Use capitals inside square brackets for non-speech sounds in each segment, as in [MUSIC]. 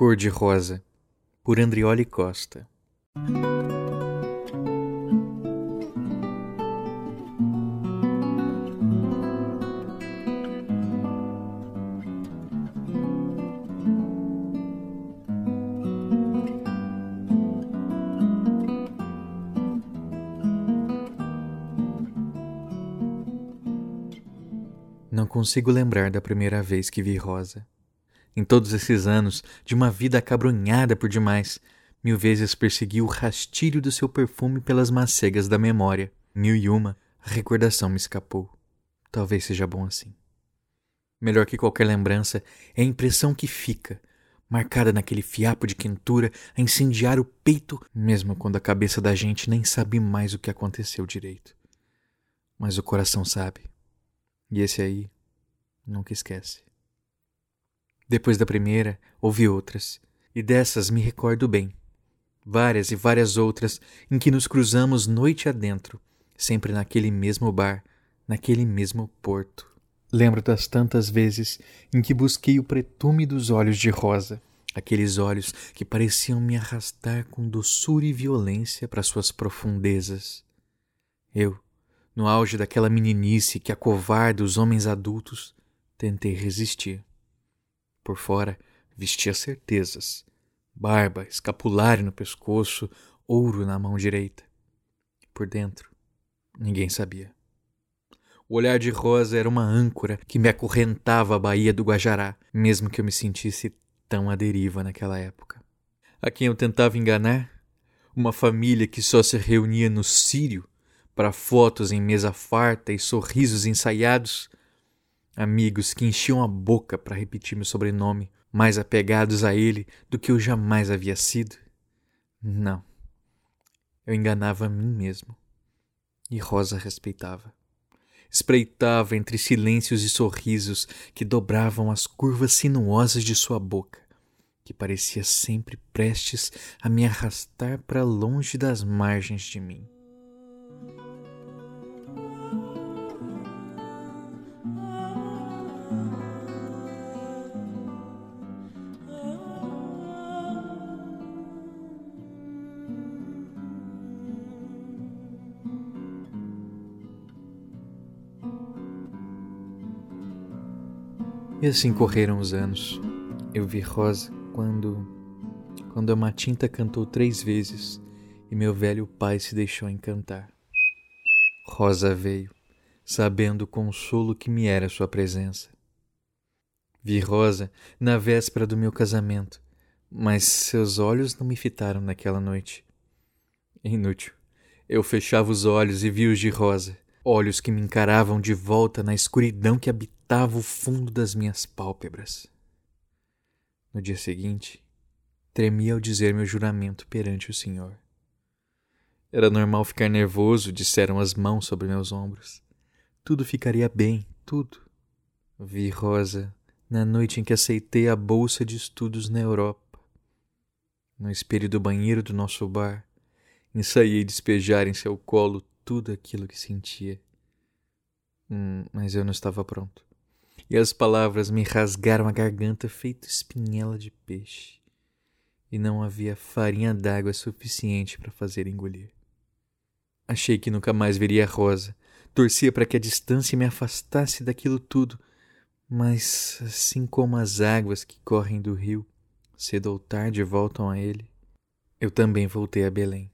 Cor de Rosa, por Andrioli Costa. Não consigo lembrar da primeira vez que vi Rosa. Em todos esses anos, de uma vida acabrunhada por demais, mil vezes persegui o rastilho do seu perfume pelas macegas da memória. Mil e uma, a recordação me escapou. Talvez seja bom assim. Melhor que qualquer lembrança é a impressão que fica, marcada naquele fiapo de quentura a incendiar o peito, mesmo quando a cabeça da gente nem sabe mais o que aconteceu direito. Mas o coração sabe. E esse aí nunca esquece. Depois da primeira, houve outras, e dessas me recordo bem. Várias e várias outras em que nos cruzamos noite adentro, sempre naquele mesmo bar, naquele mesmo porto. Lembro das tantas vezes em que busquei o pretume dos olhos de rosa, aqueles olhos que pareciam me arrastar com doçura e violência para suas profundezas. Eu, no auge daquela meninice que acovarda os homens adultos, tentei resistir. Por fora, vestia certezas. Barba, escapulário no pescoço, ouro na mão direita. Por dentro, ninguém sabia. O olhar de Rosa era uma âncora que me acorrentava à Baía do Guajará, mesmo que eu me sentisse tão à deriva naquela época. A quem eu tentava enganar? Uma família que só se reunia no Sírio para fotos em mesa farta e sorrisos ensaiados? Amigos que enchiam a boca para repetir meu sobrenome, mais apegados a ele do que eu jamais havia sido? Não. Eu enganava a mim mesmo. E Rosa respeitava. Espreitava entre silêncios e sorrisos que dobravam as curvas sinuosas de sua boca, que parecia sempre prestes a me arrastar para longe das margens de mim. Assim correram os anos. Eu vi Rosa quando. quando a Matinta cantou três vezes e meu velho pai se deixou encantar. Rosa veio, sabendo o consolo que me era sua presença. Vi Rosa na véspera do meu casamento, mas seus olhos não me fitaram naquela noite. Inútil. Eu fechava os olhos e vi os de Rosa, olhos que me encaravam de volta na escuridão que habitava o fundo das minhas pálpebras. No dia seguinte, tremi ao dizer meu juramento perante o Senhor. Era normal ficar nervoso, disseram as mãos sobre meus ombros. Tudo ficaria bem, tudo. Vi Rosa na noite em que aceitei a bolsa de estudos na Europa. No espelho do banheiro do nosso bar, ensaiei despejar em seu colo tudo aquilo que sentia. Hum, mas eu não estava pronto. E as palavras me rasgaram a garganta feito espinhela de peixe. E não havia farinha d'água suficiente para fazer engolir. Achei que nunca mais veria a Rosa. Torcia para que a distância me afastasse daquilo tudo. Mas, assim como as águas que correm do rio, cedo ou tarde voltam a ele, eu também voltei a Belém.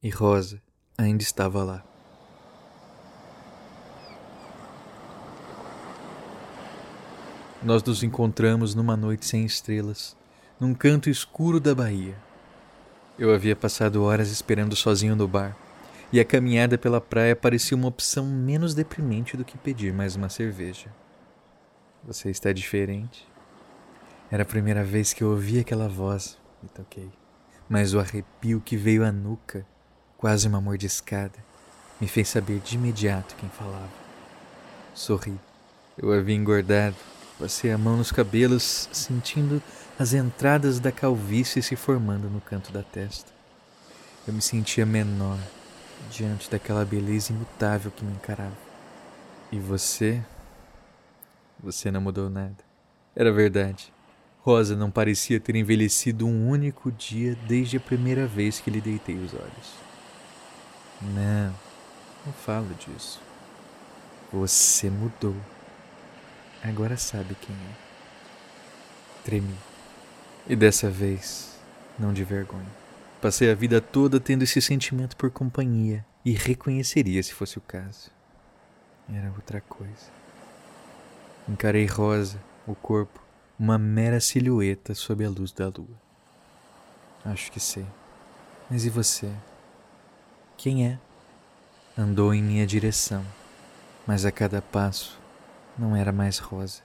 E Rosa ainda estava lá. Nós nos encontramos numa noite sem estrelas, num canto escuro da Bahia. Eu havia passado horas esperando sozinho no bar, e a caminhada pela praia parecia uma opção menos deprimente do que pedir mais uma cerveja. Você está diferente? Era a primeira vez que eu ouvi aquela voz, me toquei. Mas o arrepio que veio à nuca quase uma mordiscada, me fez saber de imediato quem falava. Sorri. Eu havia engordado, passei a mão nos cabelos, sentindo as entradas da calvície se formando no canto da testa. Eu me sentia menor diante daquela beleza imutável que me encarava. E você? Você não mudou nada. Era verdade. Rosa não parecia ter envelhecido um único dia desde a primeira vez que lhe deitei os olhos. Não, não falo disso. Você mudou. Agora sabe quem é. Tremi. E dessa vez, não de vergonha. Passei a vida toda tendo esse sentimento por companhia e reconheceria se fosse o caso. Era outra coisa. Encarei Rosa, o corpo, uma mera silhueta sob a luz da lua. Acho que sei. Mas e você? Quem é? Andou em minha direção, mas a cada passo não era mais rosa.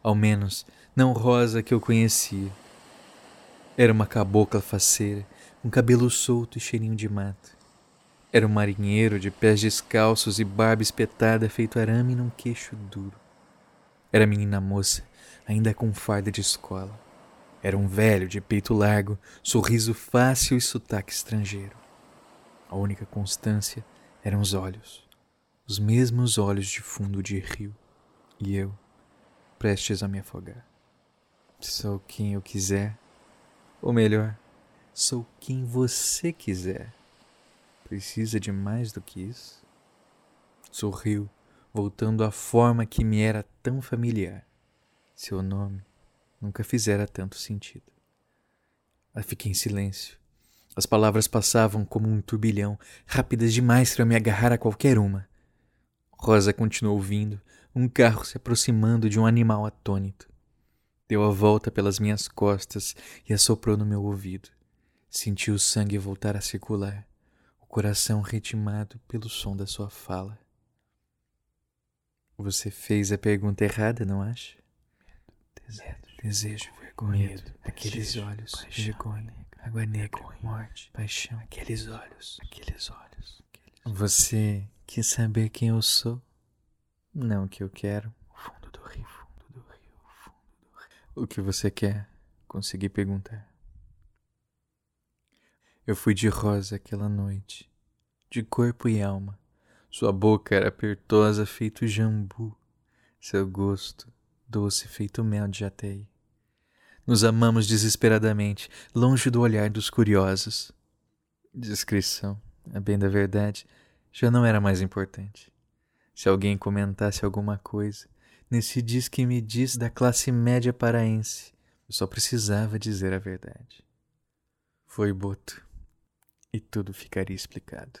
Ao menos, não rosa que eu conhecia. Era uma cabocla faceira, com cabelo solto e cheirinho de mato. Era um marinheiro de pés descalços e barba espetada feito arame num queixo duro. Era menina moça, ainda com farda de escola. Era um velho de peito largo, sorriso fácil e sotaque estrangeiro. A única constância eram os olhos, os mesmos olhos de fundo de rio, e eu, prestes a me afogar. Sou quem eu quiser, ou melhor, sou quem você quiser. Precisa de mais do que isso? Sorriu, voltando à forma que me era tão familiar. Seu nome nunca fizera tanto sentido. Eu fiquei em silêncio. As palavras passavam como um turbilhão, rápidas demais para me agarrar a qualquer uma. Rosa continuou vindo, um carro se aproximando de um animal atônito. Deu a volta pelas minhas costas e assoprou no meu ouvido. Senti o sangue voltar a circular, o coração ritmado pelo som da sua fala. Você fez a pergunta errada, não acha? Desejo, desejo vergonha, medo, aqueles olhos, paixão, vergonha, água negra, morte, paixão, aqueles olhos, aqueles olhos. Aqueles... Você quer saber quem eu sou? Não o que eu quero. O fundo do rio, fundo do rio, fundo do rio. O que você quer? Consegui perguntar. Eu fui de rosa aquela noite, de corpo e alma. Sua boca era apertosa feito jambu, seu gosto doce feito mel de jatei. Nos amamos desesperadamente, longe do olhar dos curiosos. Discrição, a bem da verdade, já não era mais importante. Se alguém comentasse alguma coisa, nesse diz que me diz da classe média paraense, eu só precisava dizer a verdade. Foi Boto, e tudo ficaria explicado.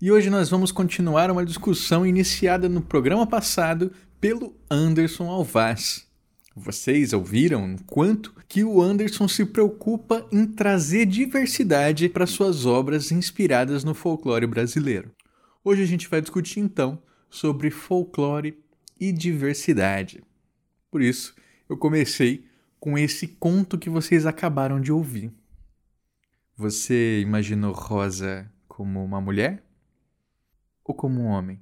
E hoje nós vamos continuar uma discussão iniciada no programa passado pelo Anderson Alvaz. Vocês ouviram quanto que o Anderson se preocupa em trazer diversidade para suas obras inspiradas no folclore brasileiro. Hoje a gente vai discutir então sobre folclore e diversidade. Por isso, eu comecei com esse conto que vocês acabaram de ouvir. Você imaginou Rosa como uma mulher? Ou como um homem?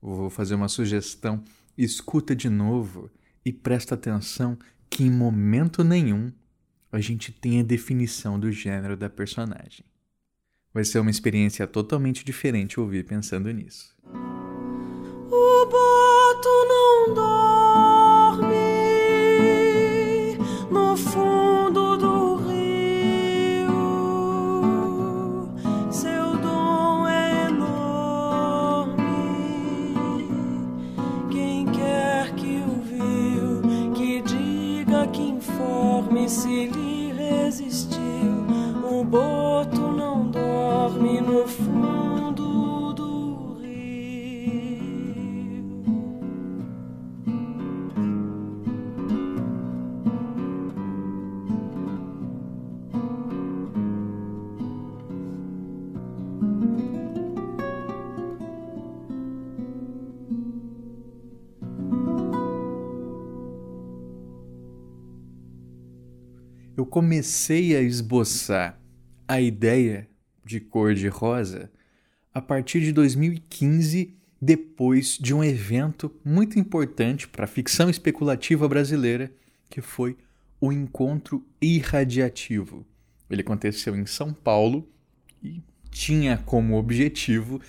Vou fazer uma sugestão. Escuta de novo e presta atenção que em momento nenhum a gente tem a definição do gênero da personagem. Vai ser uma experiência totalmente diferente ouvir pensando nisso. O boto não dorme comecei a esboçar a ideia de cor de rosa a partir de 2015, depois de um evento muito importante para a ficção especulativa brasileira, que foi o Encontro Irradiativo. Ele aconteceu em São Paulo e tinha como objetivo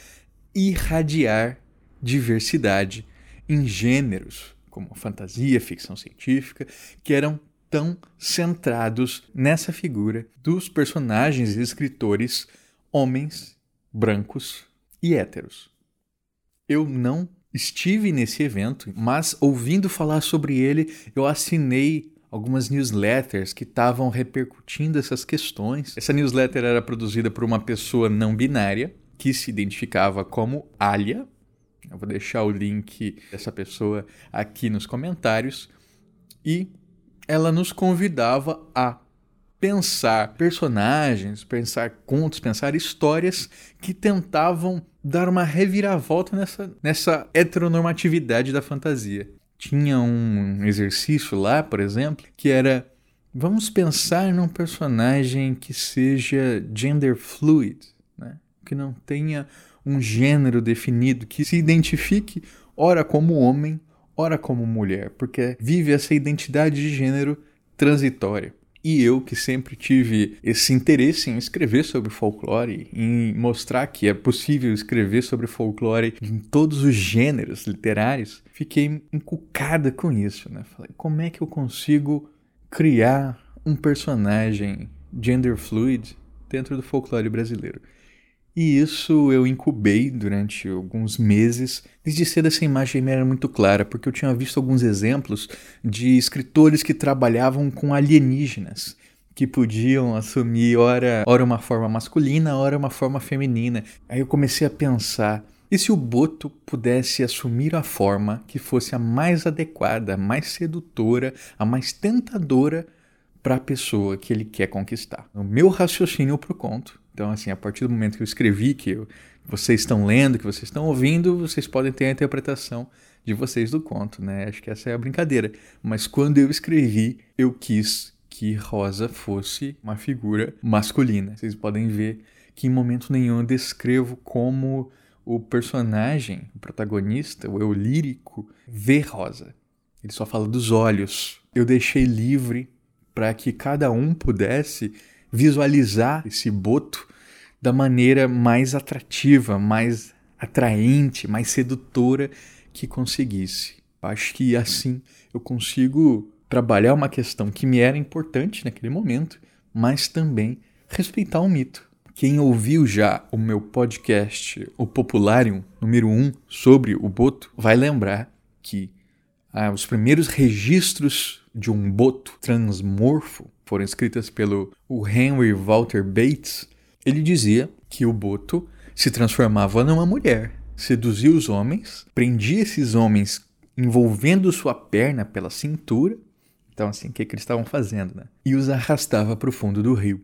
irradiar diversidade em gêneros como fantasia, ficção científica, que eram tão centrados nessa figura dos personagens e escritores homens, brancos e héteros. Eu não estive nesse evento, mas ouvindo falar sobre ele, eu assinei algumas newsletters que estavam repercutindo essas questões. Essa newsletter era produzida por uma pessoa não binária que se identificava como Alia. Eu vou deixar o link dessa pessoa aqui nos comentários. E ela nos convidava a pensar personagens, pensar contos, pensar histórias que tentavam dar uma reviravolta nessa, nessa heteronormatividade da fantasia. Tinha um exercício lá, por exemplo, que era vamos pensar num personagem que seja gender fluid, né? que não tenha um gênero definido, que se identifique ora como homem, ora como mulher, porque vive essa identidade de gênero transitória. E eu, que sempre tive esse interesse em escrever sobre folclore, em mostrar que é possível escrever sobre folclore em todos os gêneros literários, fiquei encucada com isso. Né? Falei, como é que eu consigo criar um personagem gender fluid dentro do folclore brasileiro? E isso eu incubei durante alguns meses. Desde cedo essa imagem me era muito clara, porque eu tinha visto alguns exemplos de escritores que trabalhavam com alienígenas, que podiam assumir ora, ora uma forma masculina, ora uma forma feminina. Aí eu comecei a pensar, e se o Boto pudesse assumir a forma que fosse a mais adequada, a mais sedutora, a mais tentadora para a pessoa que ele quer conquistar? O meu raciocínio para o conto então, assim, a partir do momento que eu escrevi, que eu, vocês estão lendo, que vocês estão ouvindo, vocês podem ter a interpretação de vocês do conto, né? Acho que essa é a brincadeira. Mas quando eu escrevi, eu quis que Rosa fosse uma figura masculina. Vocês podem ver que em momento nenhum eu descrevo como o personagem, o protagonista, o eu lírico, vê Rosa. Ele só fala dos olhos. Eu deixei livre para que cada um pudesse visualizar esse boto da maneira mais atrativa, mais atraente, mais sedutora que conseguisse. Acho que assim eu consigo trabalhar uma questão que me era importante naquele momento, mas também respeitar o mito. Quem ouviu já o meu podcast, o Popularium número 1, sobre o boto, vai lembrar que ah, os primeiros registros de um boto transmorfo foram escritas pelo Henry Walter Bates, ele dizia que o boto se transformava numa mulher, seduzia os homens, prendia esses homens envolvendo sua perna pela cintura. Então, assim, o que, que eles estavam fazendo, né? E os arrastava para o fundo do rio.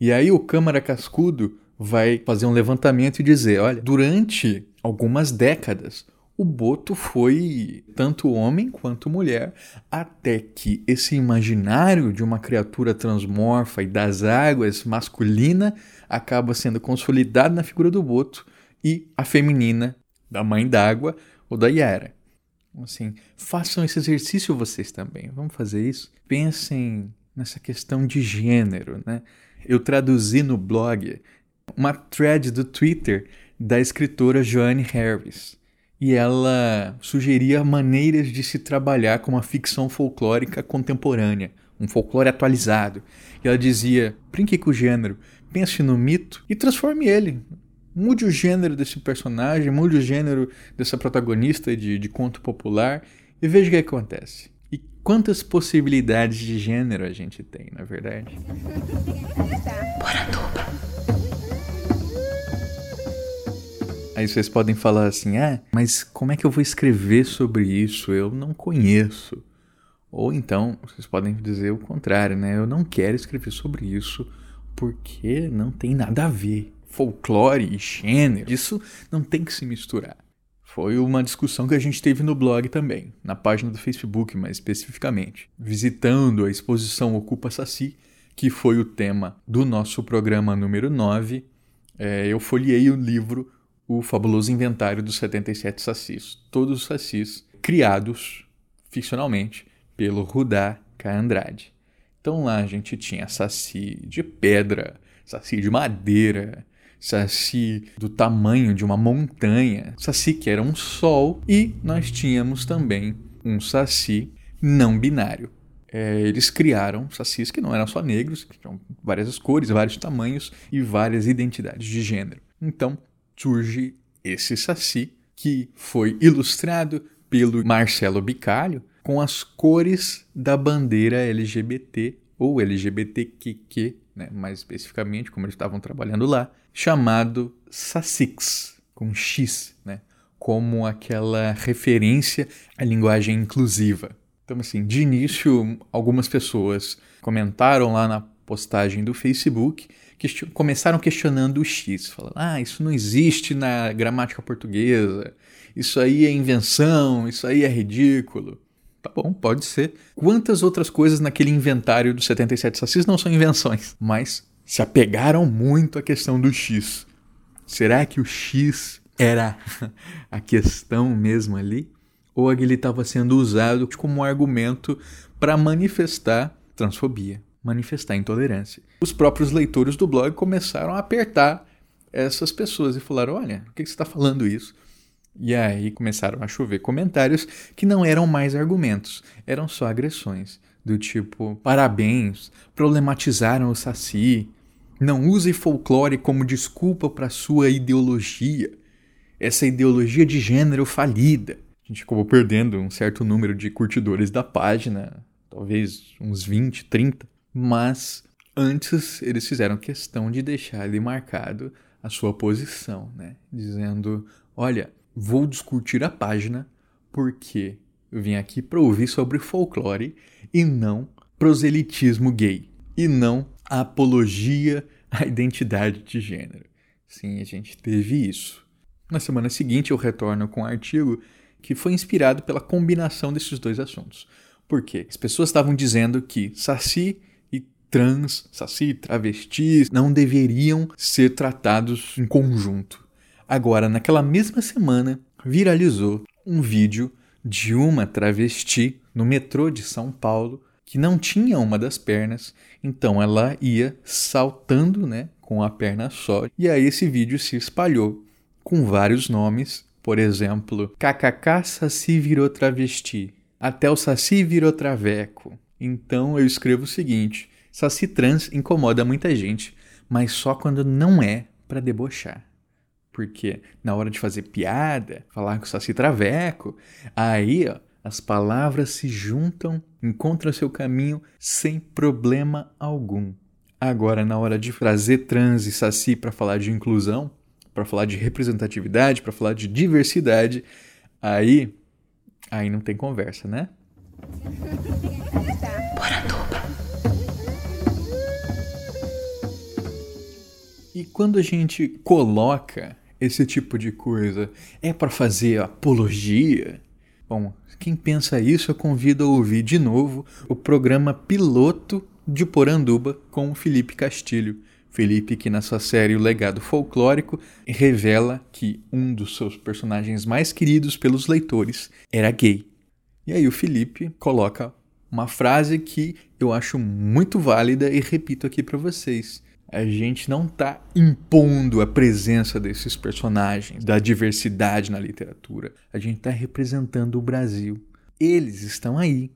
E aí o Câmara Cascudo vai fazer um levantamento e dizer: olha, durante algumas décadas, o Boto foi tanto homem quanto mulher, até que esse imaginário de uma criatura transmorfa e das águas masculina acaba sendo consolidado na figura do Boto e a feminina da mãe d'água ou da Yara. Então, assim, façam esse exercício vocês também. Vamos fazer isso? Pensem nessa questão de gênero, né? Eu traduzi no blog uma thread do Twitter da escritora Joanne Harris e ela sugeria maneiras de se trabalhar com uma ficção folclórica contemporânea, um folclore atualizado. E ela dizia: brinque com o gênero, pense no mito e transforme ele. Mude o gênero desse personagem, mude o gênero dessa protagonista de, de conto popular e veja o que acontece. E quantas possibilidades de gênero a gente tem, na verdade? Aí vocês podem falar assim: ah, mas como é que eu vou escrever sobre isso? Eu não conheço. Ou então, vocês podem dizer o contrário, né? Eu não quero escrever sobre isso porque não tem nada a ver. Folclore e gênero, isso não tem que se misturar. Foi uma discussão que a gente teve no blog também, na página do Facebook mais especificamente. Visitando a exposição Ocupa Saci, que foi o tema do nosso programa número 9, é, eu folhei o livro O Fabuloso Inventário dos 77 Sacis. Todos os sacis criados ficcionalmente pelo Rudá K. Andrade. Então lá a gente tinha saci de pedra, saci de madeira, saci do tamanho de uma montanha, saci que era um sol, e nós tínhamos também um saci não binário. É, eles criaram sacis que não eram só negros, que tinham várias cores, vários tamanhos e várias identidades de gênero. Então surge esse saci que foi ilustrado pelo Marcelo Bicalho com as cores da bandeira LGBT ou LGBTQ, né, mais especificamente, como eles estavam trabalhando lá, chamado SACIX, com X, né, como aquela referência à linguagem inclusiva. Então, assim, de início, algumas pessoas comentaram lá na postagem do Facebook começaram questionando o X, falando: ah, isso não existe na gramática portuguesa, isso aí é invenção, isso aí é ridículo. Tá bom, pode ser. Quantas outras coisas naquele inventário dos 77 sacis não são invenções, mas se apegaram muito à questão do X. Será que o X era [LAUGHS] a questão mesmo ali? Ou ele estava sendo usado como argumento para manifestar transfobia, manifestar intolerância? Os próprios leitores do blog começaram a apertar essas pessoas e falaram: olha, por que você está falando isso? E aí começaram a chover comentários que não eram mais argumentos, eram só agressões. Do tipo, parabéns, problematizaram o Saci, não use folclore como desculpa para sua ideologia, essa ideologia de gênero falida. A gente acabou perdendo um certo número de curtidores da página, talvez uns 20, 30, mas antes eles fizeram questão de deixar ali marcado a sua posição, né? dizendo: olha, vou discutir a página porque eu vim aqui para ouvir sobre folclore e não proselitismo gay e não a apologia à identidade de gênero. Sim, a gente teve isso. Na semana seguinte eu retorno com um artigo que foi inspirado pela combinação desses dois assuntos. Por quê? As pessoas estavam dizendo que saci trans, saci travestis não deveriam ser tratados em conjunto. Agora, naquela mesma semana, viralizou um vídeo de uma travesti no metrô de São Paulo que não tinha uma das pernas, então ela ia saltando, né, com a perna só. E aí esse vídeo se espalhou com vários nomes, por exemplo, KKK Saci virou travesti, até o Saci virou traveco. Então eu escrevo o seguinte: Saci trans incomoda muita gente, mas só quando não é para debochar. Porque na hora de fazer piada, falar com o Saci Traveco, aí ó, as palavras se juntam, encontram seu caminho sem problema algum. Agora, na hora de trazer trans e saci para falar de inclusão, para falar de representatividade, para falar de diversidade, aí aí não tem conversa, né? E quando a gente coloca esse tipo de coisa é para fazer apologia? Bom, quem pensa isso, eu convido a ouvir de novo o programa piloto de Poranduba com Felipe Castilho. Felipe, que na sua série O Legado Folclórico revela que um dos seus personagens mais queridos pelos leitores era gay. E aí o Felipe coloca uma frase que eu acho muito válida e repito aqui para vocês a gente não está impondo a presença desses personagens, da diversidade na literatura. A gente está representando o Brasil. Eles estão aí.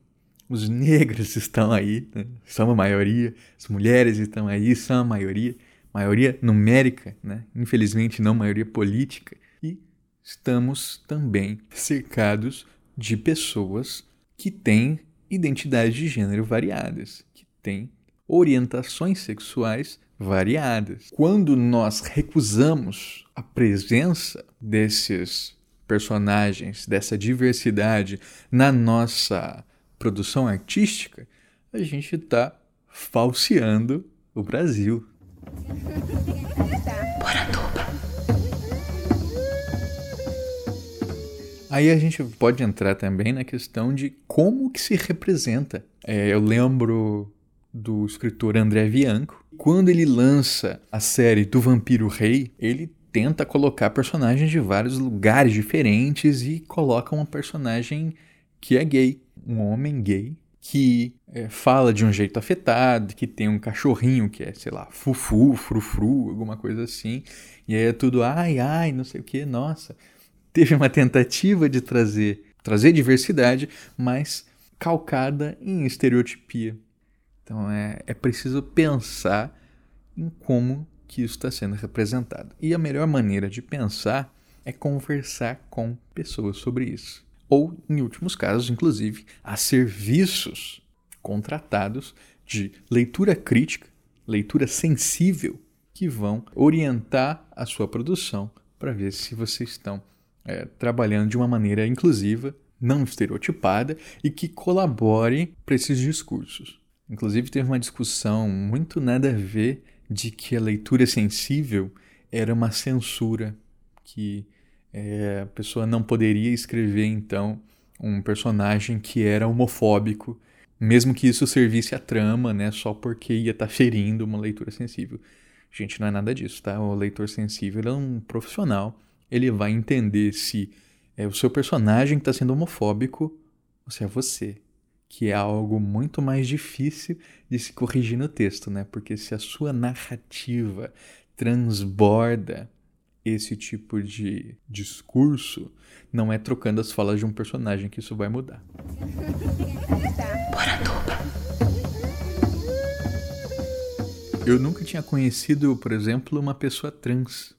Os negros [LAUGHS] estão aí, né? são a maioria. As mulheres estão aí, são a maioria. Maioria numérica, né? infelizmente não maioria política. E estamos também cercados de pessoas que têm identidades de gênero variadas, que têm orientações sexuais variadas. Quando nós recusamos a presença desses personagens, dessa diversidade na nossa produção artística, a gente está falseando o Brasil. Aí a gente pode entrar também na questão de como que se representa. É, eu lembro do escritor André Bianco. Quando ele lança a série do Vampiro Rei, ele tenta colocar personagens de vários lugares diferentes e coloca uma personagem que é gay, um homem gay que é, fala de um jeito afetado, que tem um cachorrinho que é, sei lá, fufu, frufru, alguma coisa assim, e aí é tudo ai, ai, não sei o que, nossa. Teve uma tentativa de trazer, trazer diversidade, mas calcada em estereotipia. Então é, é preciso pensar em como que isso está sendo representado. E a melhor maneira de pensar é conversar com pessoas sobre isso ou, em últimos casos, inclusive, a serviços contratados de leitura crítica, leitura sensível, que vão orientar a sua produção para ver se vocês estão é, trabalhando de uma maneira inclusiva, não estereotipada e que colabore para esses discursos. Inclusive, teve uma discussão muito nada a ver de que a leitura sensível era uma censura, que é, a pessoa não poderia escrever então um personagem que era homofóbico, mesmo que isso servisse à trama, né, só porque ia estar tá ferindo uma leitura sensível. Gente, não é nada disso, tá? O leitor sensível é um profissional, ele vai entender se é o seu personagem está sendo homofóbico ou se é você, que é algo muito mais difícil de se corrigir no texto, né? Porque se a sua narrativa transborda esse tipo de discurso, não é trocando as falas de um personagem que isso vai mudar. Eu nunca tinha conhecido, por exemplo, uma pessoa trans.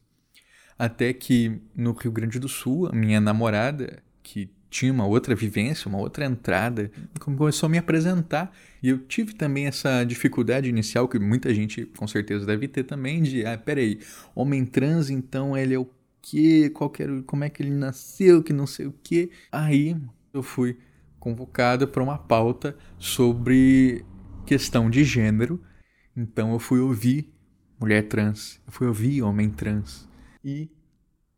Até que no Rio Grande do Sul, a minha namorada, que tinha uma outra vivência, uma outra entrada, começou a me apresentar. E eu tive também essa dificuldade inicial, que muita gente com certeza deve ter também, de, ah, peraí, homem trans, então ele é o quê? Qual era, como é que ele nasceu, que não sei o quê. Aí eu fui convocado para uma pauta sobre questão de gênero. Então eu fui ouvir mulher trans, eu fui ouvir homem trans e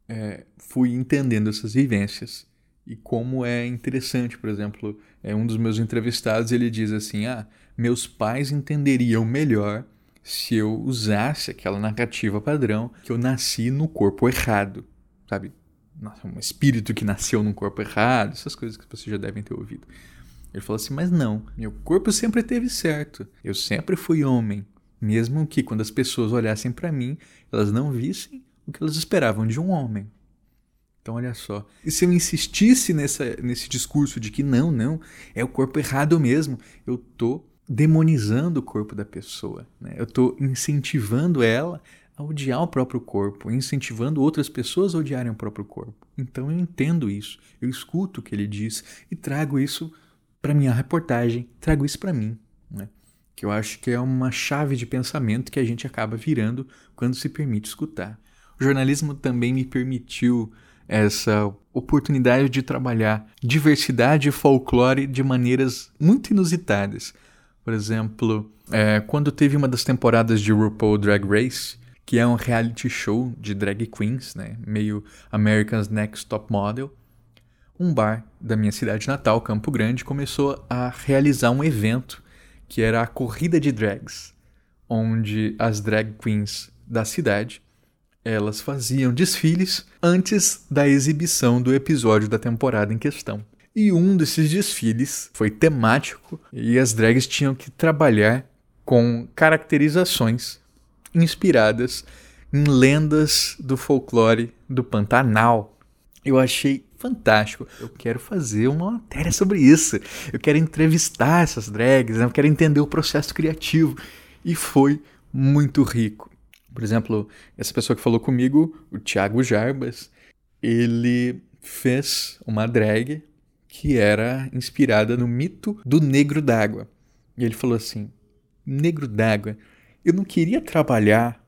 é, fui entendendo essas vivências e como é interessante, por exemplo, é um dos meus entrevistados ele diz assim: ah, meus pais entenderiam melhor se eu usasse aquela narrativa padrão que eu nasci no corpo errado, sabe? Um espírito que nasceu num corpo errado, essas coisas que vocês já devem ter ouvido. Ele falou assim: mas não, meu corpo sempre esteve certo. Eu sempre fui homem, mesmo que quando as pessoas olhassem para mim, elas não vissem o que elas esperavam de um homem. Então, olha só. E se eu insistisse nessa, nesse discurso de que não, não, é o corpo errado mesmo, eu tô demonizando o corpo da pessoa. Né? Eu estou incentivando ela a odiar o próprio corpo, incentivando outras pessoas a odiarem o próprio corpo. Então eu entendo isso, eu escuto o que ele diz e trago isso para minha reportagem, trago isso para mim. Né? Que eu acho que é uma chave de pensamento que a gente acaba virando quando se permite escutar. O jornalismo também me permitiu essa oportunidade de trabalhar diversidade e folclore de maneiras muito inusitadas. Por exemplo, é, quando teve uma das temporadas de RuPaul Drag Race, que é um reality show de drag queens, né, meio America's Next Top Model, um bar da minha cidade natal, Campo Grande, começou a realizar um evento que era a corrida de drags, onde as drag queens da cidade elas faziam desfiles antes da exibição do episódio da temporada em questão. E um desses desfiles foi temático e as drags tinham que trabalhar com caracterizações inspiradas em lendas do folclore do Pantanal. Eu achei fantástico. Eu quero fazer uma matéria sobre isso. Eu quero entrevistar essas drags, eu quero entender o processo criativo. E foi muito rico. Por exemplo, essa pessoa que falou comigo, o Thiago Jarbas, ele fez uma drag que era inspirada no mito do negro d'água. E ele falou assim: negro d'água, eu não queria trabalhar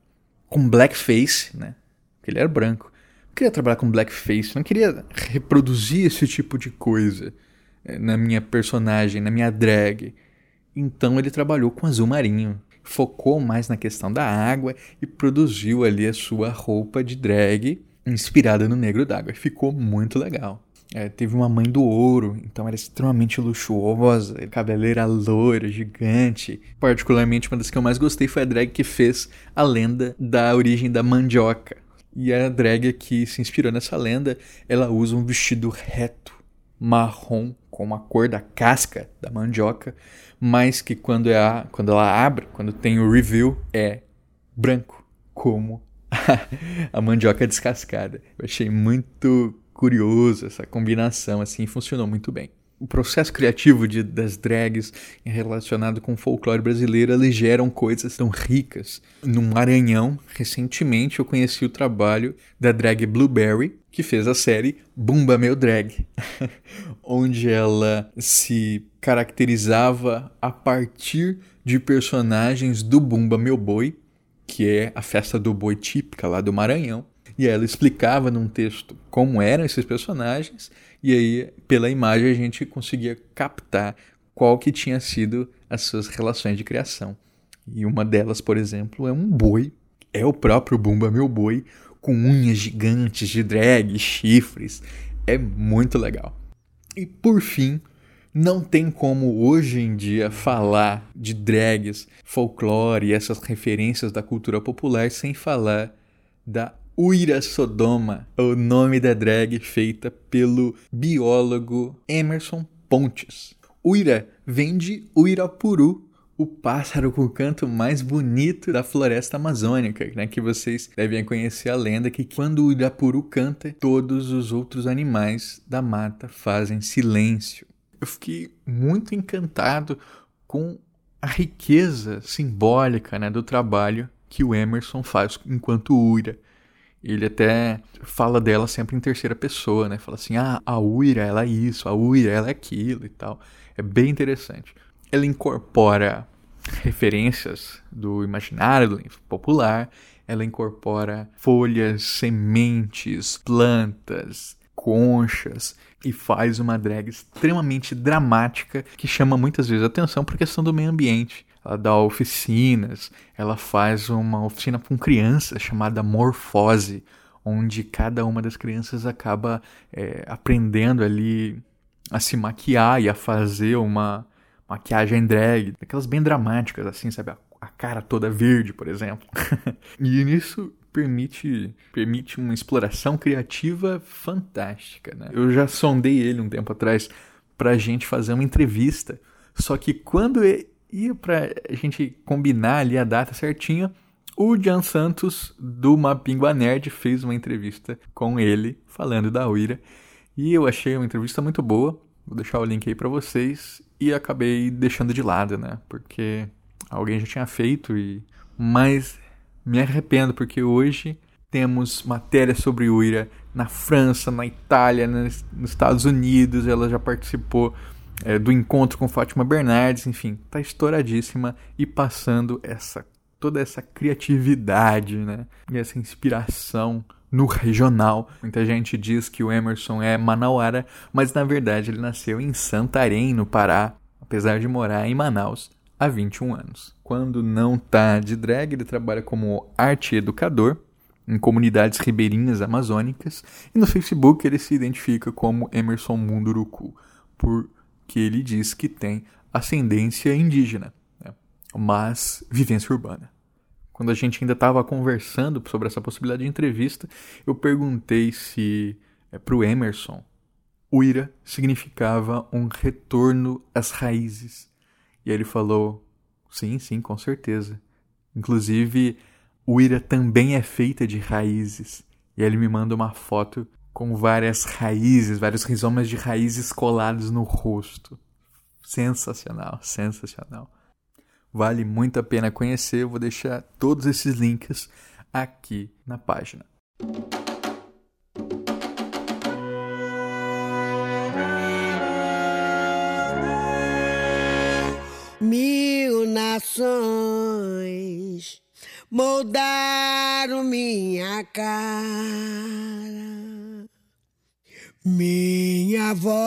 com blackface, né? Porque ele era branco. Não queria trabalhar com blackface, não queria reproduzir esse tipo de coisa eh, na minha personagem, na minha drag. Então ele trabalhou com azul marinho focou mais na questão da água e produziu ali a sua roupa de drag inspirada no Negro d'Água. Ficou muito legal. é, teve uma mãe do ouro, então era extremamente luxuosa, cabeleira loira, gigante. Particularmente, uma das que eu mais gostei foi a drag que fez a lenda da origem da mandioca. E a drag que se inspirou nessa lenda, ela usa um vestido reto, marrom, com a cor da casca da mandioca, mas que quando, é a, quando ela abre, quando tem o review, é branco, como a mandioca descascada. Eu achei muito curioso essa combinação, assim, funcionou muito bem. O processo criativo de, das drags relacionado com o folclore brasileiro, eles geram coisas tão ricas. No Maranhão, recentemente, eu conheci o trabalho da drag Blueberry, que fez a série Bumba Meu Drag, [LAUGHS] onde ela se caracterizava a partir de personagens do Bumba Meu Boi, que é a festa do boi típica lá do Maranhão. E ela explicava num texto como eram esses personagens, e aí, pela imagem, a gente conseguia captar qual que tinha sido as suas relações de criação. E uma delas, por exemplo, é um boi, é o próprio Bumba Meu Boi, com unhas gigantes de drag, chifres. É muito legal. E por fim, não tem como hoje em dia falar de drags, folclore e essas referências da cultura popular sem falar da Uira Sodoma, o nome da drag feita pelo biólogo Emerson Pontes. Uira vem de Uirapuru, o pássaro com o canto mais bonito da floresta amazônica, né? Que vocês devem conhecer a lenda que quando o Uirapuru canta, todos os outros animais da mata fazem silêncio eu fiquei muito encantado com a riqueza simbólica né, do trabalho que o Emerson faz enquanto Uira. Ele até fala dela sempre em terceira pessoa, né? Fala assim, ah, a Uira, ela é isso, a Uira, ela é aquilo e tal. É bem interessante. Ela incorpora referências do imaginário do popular, ela incorpora folhas, sementes, plantas, conchas e faz uma drag extremamente dramática que chama muitas vezes atenção por questão do meio ambiente. Ela dá oficinas, ela faz uma oficina com crianças chamada Morfose, onde cada uma das crianças acaba é, aprendendo ali a se maquiar e a fazer uma maquiagem drag, aquelas bem dramáticas, assim, sabe? A, a cara toda verde, por exemplo. [LAUGHS] e nisso permite, permite uma exploração criativa fantástica. Né? Eu já sondei ele um tempo atrás para a gente fazer uma entrevista, só que quando ia para a gente combinar ali a data certinha, o Jan Santos do Mapingua Nerd fez uma entrevista com ele falando da Uira e eu achei uma entrevista muito boa. Vou deixar o link aí para vocês e acabei deixando de lado, né? Porque alguém já tinha feito e mas me arrependo porque hoje temos matéria sobre Uira na França, na Itália, nos Estados Unidos. Ela já participou é, do encontro com Fátima Bernardes, enfim, está estouradíssima e passando essa toda essa criatividade, né? E essa inspiração no regional. Muita gente diz que o Emerson é manauara, mas na verdade ele nasceu em Santarém, no Pará, apesar de morar em Manaus há 21 anos. Quando não tá de drag, ele trabalha como arte educador em comunidades ribeirinhas amazônicas e no Facebook ele se identifica como Emerson Munduruku, porque ele diz que tem ascendência indígena, né? mas vivência urbana. Quando a gente ainda estava conversando sobre essa possibilidade de entrevista, eu perguntei se é, para o Emerson, Uira significava um retorno às raízes e ele falou: Sim, sim, com certeza. Inclusive, Uira também é feita de raízes. E ele me manda uma foto com várias raízes, vários rizomas de raízes colados no rosto. Sensacional, sensacional. Vale muito a pena conhecer. Eu vou deixar todos esses links aqui na página. Mil nações moldaram minha cara, minha voz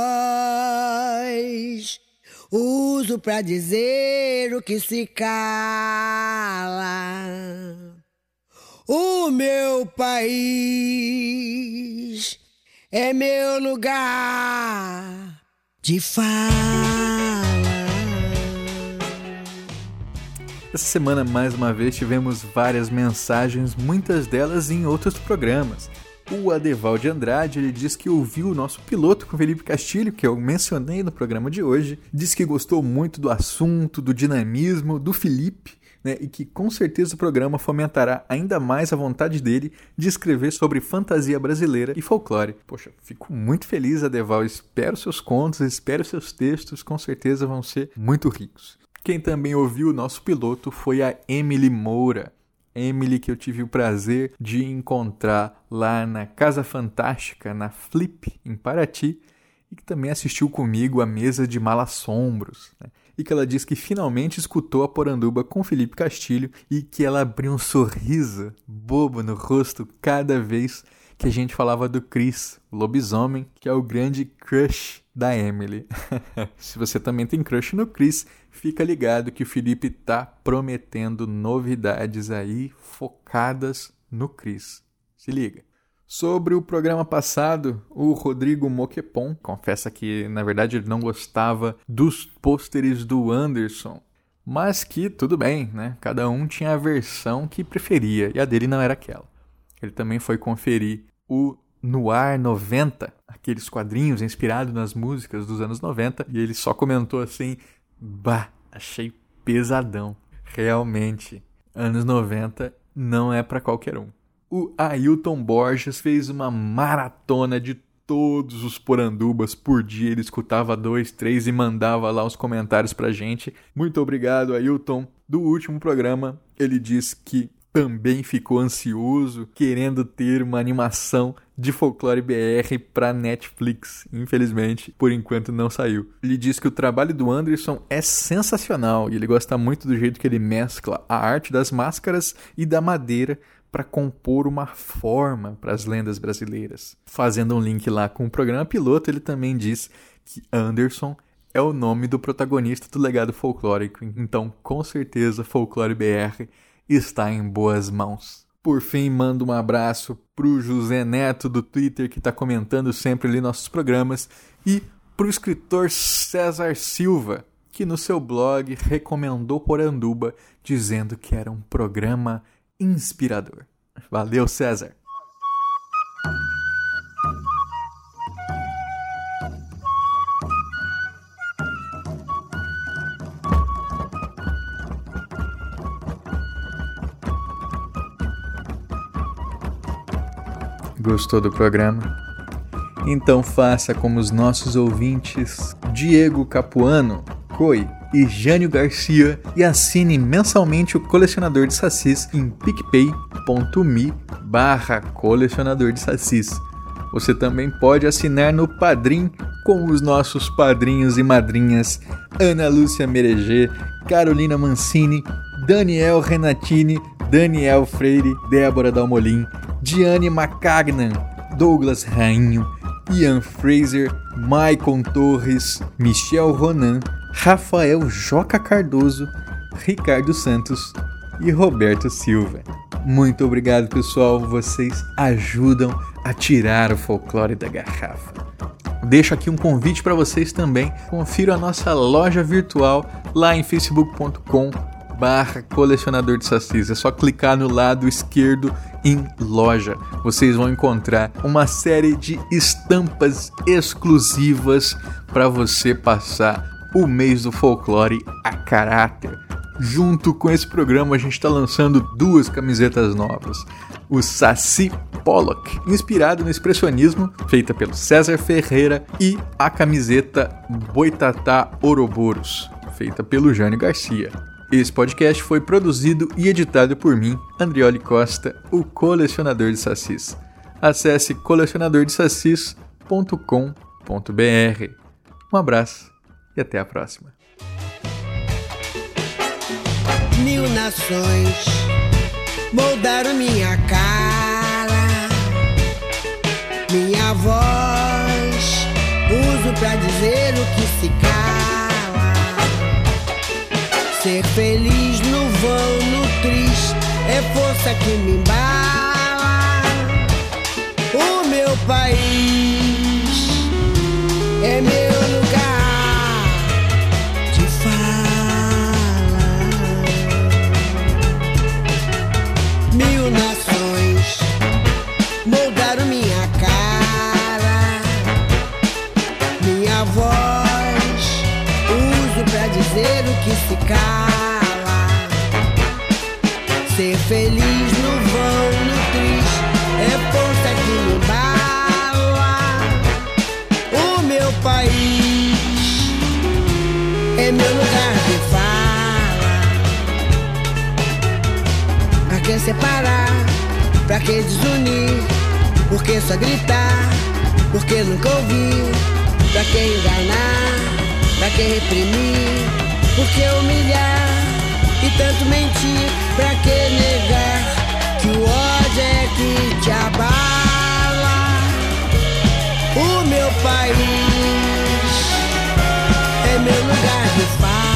uso para dizer o que se cala. O meu país é meu lugar de fala. Essa semana, mais uma vez, tivemos várias mensagens, muitas delas em outros programas. O Adeval de Andrade ele diz que ouviu o nosso piloto com Felipe Castilho, que eu mencionei no programa de hoje. Diz que gostou muito do assunto, do dinamismo do Felipe. Né, e que com certeza o programa fomentará ainda mais a vontade dele de escrever sobre fantasia brasileira e folclore. Poxa, fico muito feliz, Adeval. Espero seus contos, espero seus textos, com certeza vão ser muito ricos. Quem também ouviu o nosso piloto foi a Emily Moura. Emily, que eu tive o prazer de encontrar lá na Casa Fantástica, na Flip, em Paraty, e que também assistiu comigo a mesa de Malassombros. Né? E que ela diz que finalmente escutou a Poranduba com Felipe Castilho e que ela abriu um sorriso bobo no rosto cada vez que a gente falava do Chris, o lobisomem, que é o grande crush da Emily. [LAUGHS] Se você também tem crush no Chris, fica ligado que o Felipe tá prometendo novidades aí focadas no Chris. Se liga. Sobre o programa passado, o Rodrigo Moquepon confessa que, na verdade, ele não gostava dos pôsteres do Anderson, mas que tudo bem, né? Cada um tinha a versão que preferia e a dele não era aquela. Ele também foi conferir o Noir 90, aqueles quadrinhos inspirados nas músicas dos anos 90, e ele só comentou assim: Bah, achei pesadão. Realmente, anos 90 não é para qualquer um. O Ailton Borges fez uma maratona de todos os porandubas por dia. Ele escutava dois, três e mandava lá os comentários pra gente. Muito obrigado, Ailton. Do último programa, ele diz que também ficou ansioso, querendo ter uma animação de folclore BR para Netflix. Infelizmente, por enquanto não saiu. Ele diz que o trabalho do Anderson é sensacional e ele gosta muito do jeito que ele mescla a arte das máscaras e da madeira para compor uma forma para as lendas brasileiras. Fazendo um link lá com o programa piloto, ele também diz que Anderson é o nome do protagonista do legado folclórico. Então, com certeza, Folclore BR está em boas mãos. Por fim, mando um abraço pro José Neto do Twitter que está comentando sempre ali nossos programas e pro escritor César Silva, que no seu blog recomendou Poranduba, dizendo que era um programa inspirador. Valeu, César! Gostou do programa? Então faça como os nossos ouvintes Diego Capuano, Coi e Jânio Garcia e assine mensalmente o Colecionador de Sacis em picpay.me barra colecionador de. Você também pode assinar no Padrim com os nossos padrinhos e madrinhas Ana Lúcia Mereger, Carolina Mancini, Daniel Renatini, Daniel Freire, Débora Dalmolin, Diane Macagnan, Douglas Rainho, Ian Fraser, Maicon Torres, Michel Ronan, Rafael Joca Cardoso, Ricardo Santos e Roberto Silva. Muito obrigado, pessoal. Vocês ajudam a tirar o folclore da garrafa. Deixo aqui um convite para vocês também. Confiram a nossa loja virtual lá em facebook.com barra colecionador de sacis. É só clicar no lado esquerdo em loja. Vocês vão encontrar uma série de estampas exclusivas para você passar o mês do folclore a caráter. Junto com esse programa, a gente está lançando duas camisetas novas. O Saci Pollock, inspirado no expressionismo, feita pelo César Ferreira, e a camiseta Boitatá Ouroboros, feita pelo Jânio Garcia. Esse podcast foi produzido e editado por mim, Andrioli Costa, o colecionador de sacis. Acesse colecionadordesacis.com.br. Um abraço e até a próxima. Mil nações moldaram minha cara, minha voz uso pra dizer o que Ser feliz no vão, no triste, é força que me embala. O meu país é meu. Pra que desunir? Por que só gritar? Por que nunca ouvir? Pra que enganar? Pra que reprimir? Por que humilhar? E tanto mentir? Pra que negar? Que o ódio é que te abala. O meu país é meu lugar de fala.